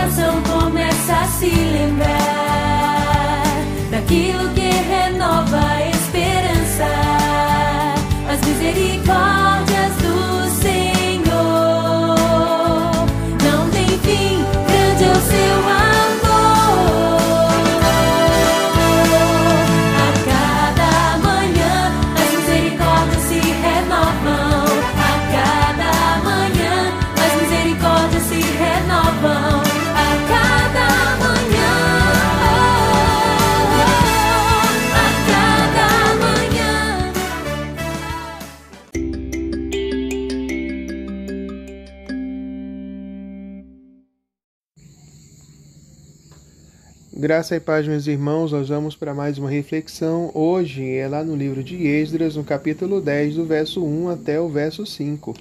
Coração começa a se lembrar daquilo que renova a esperança, as misericórdias Graça e paz, meus irmãos, nós vamos para mais uma reflexão. Hoje é lá no livro de Esdras, no capítulo 10, do verso 1 até o verso 5.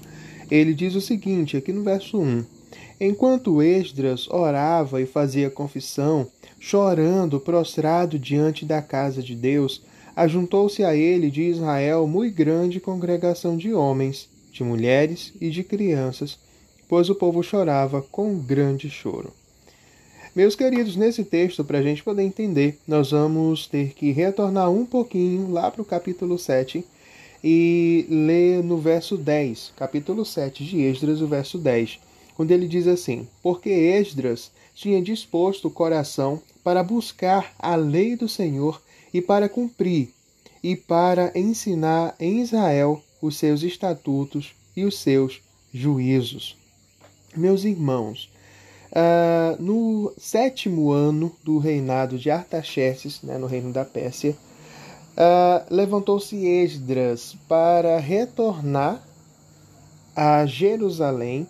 Ele diz o seguinte, aqui no verso 1: Enquanto Esdras orava e fazia confissão, chorando, prostrado diante da casa de Deus, ajuntou-se a ele de Israel muito grande congregação de homens, de mulheres e de crianças, pois o povo chorava com grande choro. Meus queridos, nesse texto, para a gente poder entender, nós vamos ter que retornar um pouquinho lá para o capítulo 7 e ler no verso 10, capítulo 7 de Esdras, o verso 10, onde ele diz assim: Porque Esdras tinha disposto o coração para buscar a lei do Senhor e para cumprir, e para ensinar em Israel os seus estatutos e os seus juízos. Meus irmãos, ah, no sétimo ano do reinado de Artaxerxes, né, no reino da Pérsia, ah, levantou-se Esdras para retornar a Jerusalém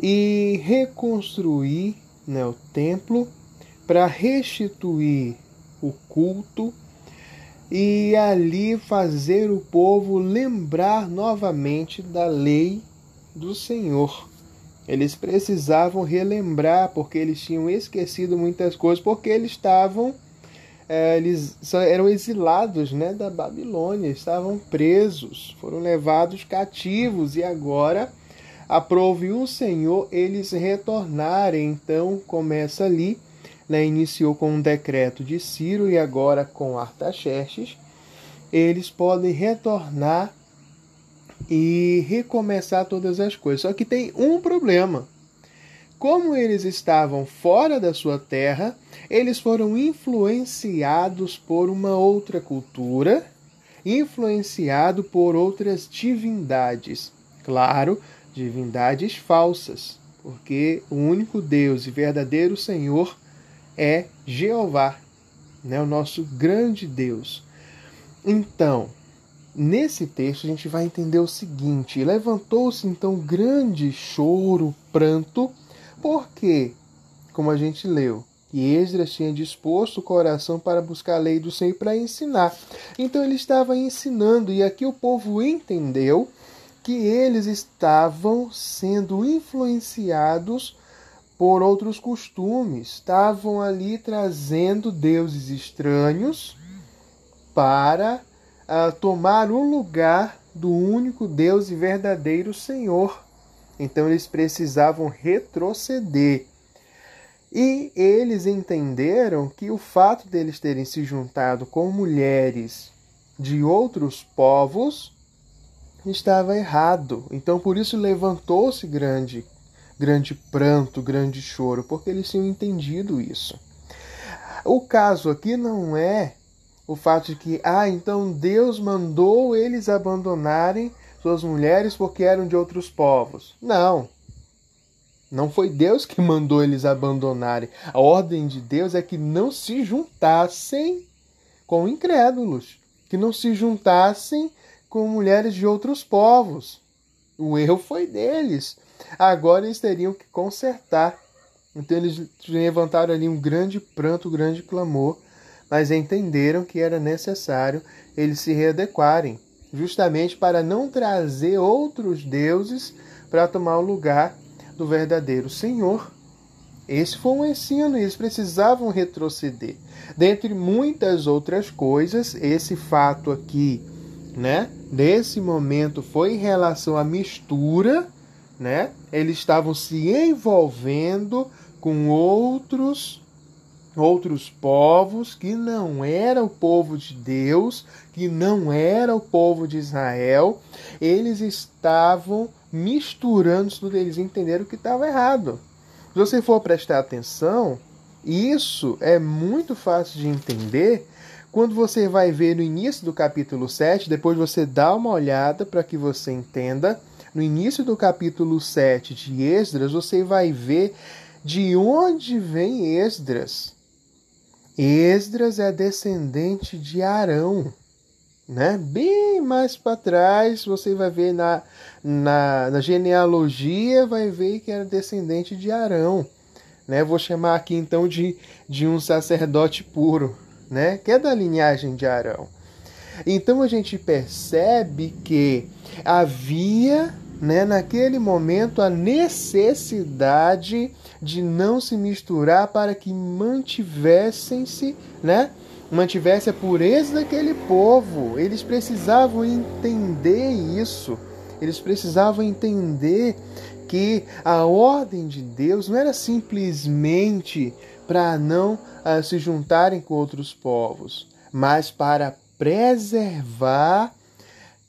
e reconstruir né, o templo, para restituir o culto e ali fazer o povo lembrar novamente da lei do Senhor. Eles precisavam relembrar, porque eles tinham esquecido muitas coisas, porque eles estavam. eh, eles eram exilados né, da Babilônia, estavam presos, foram levados cativos e agora aprove o Senhor eles retornarem. Então começa ali, né, iniciou com um decreto de Ciro e agora com Artaxerxes. Eles podem retornar e recomeçar todas as coisas. Só que tem um problema. Como eles estavam fora da sua terra, eles foram influenciados por uma outra cultura, influenciado por outras divindades. Claro, divindades falsas, porque o único Deus e verdadeiro Senhor é Jeová, né, o nosso grande Deus. Então, Nesse texto a gente vai entender o seguinte: levantou-se então grande choro, pranto, porque, como a gente leu, que Esdras tinha disposto o coração para buscar a lei do Senhor e para ensinar. Então ele estava ensinando, e aqui o povo entendeu que eles estavam sendo influenciados por outros costumes, estavam ali trazendo deuses estranhos para a tomar o lugar do único Deus e verdadeiro Senhor. Então eles precisavam retroceder. E eles entenderam que o fato deles terem se juntado com mulheres de outros povos estava errado. Então por isso levantou-se grande grande pranto, grande choro, porque eles tinham entendido isso. O caso aqui não é o fato de que, ah, então Deus mandou eles abandonarem suas mulheres porque eram de outros povos. Não. Não foi Deus que mandou eles abandonarem. A ordem de Deus é que não se juntassem com incrédulos, que não se juntassem com mulheres de outros povos. O erro foi deles. Agora eles teriam que consertar. Então eles levantaram ali um grande pranto, um grande clamor, mas entenderam que era necessário eles se readequarem, justamente para não trazer outros deuses para tomar o lugar do verdadeiro Senhor. Esse foi um ensino e eles precisavam retroceder. Dentre muitas outras coisas, esse fato aqui, né, nesse momento foi em relação à mistura, né? Eles estavam se envolvendo com outros outros povos que não era o povo de Deus, que não era o povo de Israel, eles estavam misturando tudo, eles entenderam que estava errado. Se você for prestar atenção, isso é muito fácil de entender quando você vai ver no início do capítulo 7, depois você dá uma olhada para que você entenda. No início do capítulo 7 de Esdras, você vai ver de onde vem Esdras. Esdras é descendente de Arão né? Bem mais para trás, você vai ver na, na, na, genealogia, vai ver que era descendente de Arão, né? Vou chamar aqui então de, de um sacerdote puro, né? Que é da linhagem de Arão. Então a gente percebe que havia, né, naquele momento, a necessidade de não se misturar para que mantivessem-se, né? mantivesse a pureza daquele povo. Eles precisavam entender isso. Eles precisavam entender que a ordem de Deus não era simplesmente para não uh, se juntarem com outros povos, mas para preservar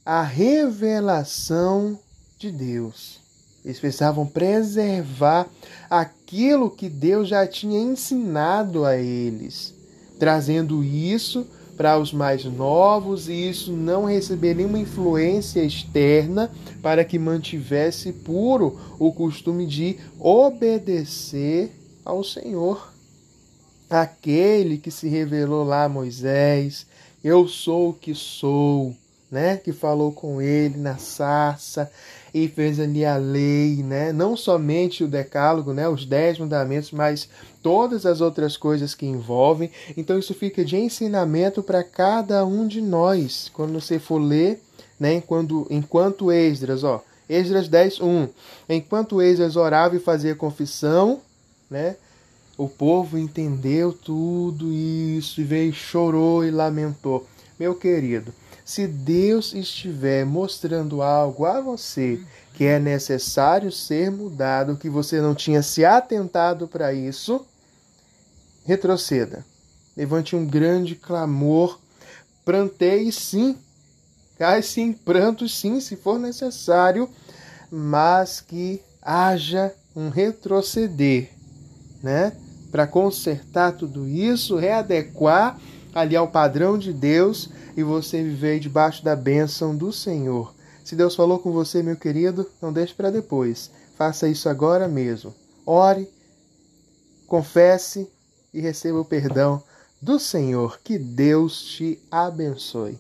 a revelação de Deus. Eles precisavam preservar aquilo que Deus já tinha ensinado a eles trazendo isso para os mais novos e isso não receber nenhuma influência externa para que mantivesse puro o costume de obedecer ao Senhor. Aquele que se revelou lá a Moisés, eu sou o que sou, né? Que falou com ele na sarça e fez ali a lei, né? Não somente o decálogo, né? Os dez mandamentos, mas todas as outras coisas que envolvem. Então isso fica de ensinamento para cada um de nós. Quando você for ler, né? Enquanto, enquanto Esdras, ó, Esdras 10, 1. Enquanto Esdras orava e fazia confissão, né? O povo entendeu tudo isso e veio, chorou e lamentou. Meu querido, se Deus estiver mostrando algo a você que é necessário ser mudado, que você não tinha se atentado para isso, retroceda. Levante um grande clamor, pranteie sim, cai sim, pranto sim, se for necessário, mas que haja um retroceder, né? Para consertar tudo isso, readequar ali ao padrão de Deus e você viver debaixo da bênção do Senhor. Se Deus falou com você, meu querido, não deixe para depois. Faça isso agora mesmo. Ore, confesse e receba o perdão do Senhor. Que Deus te abençoe.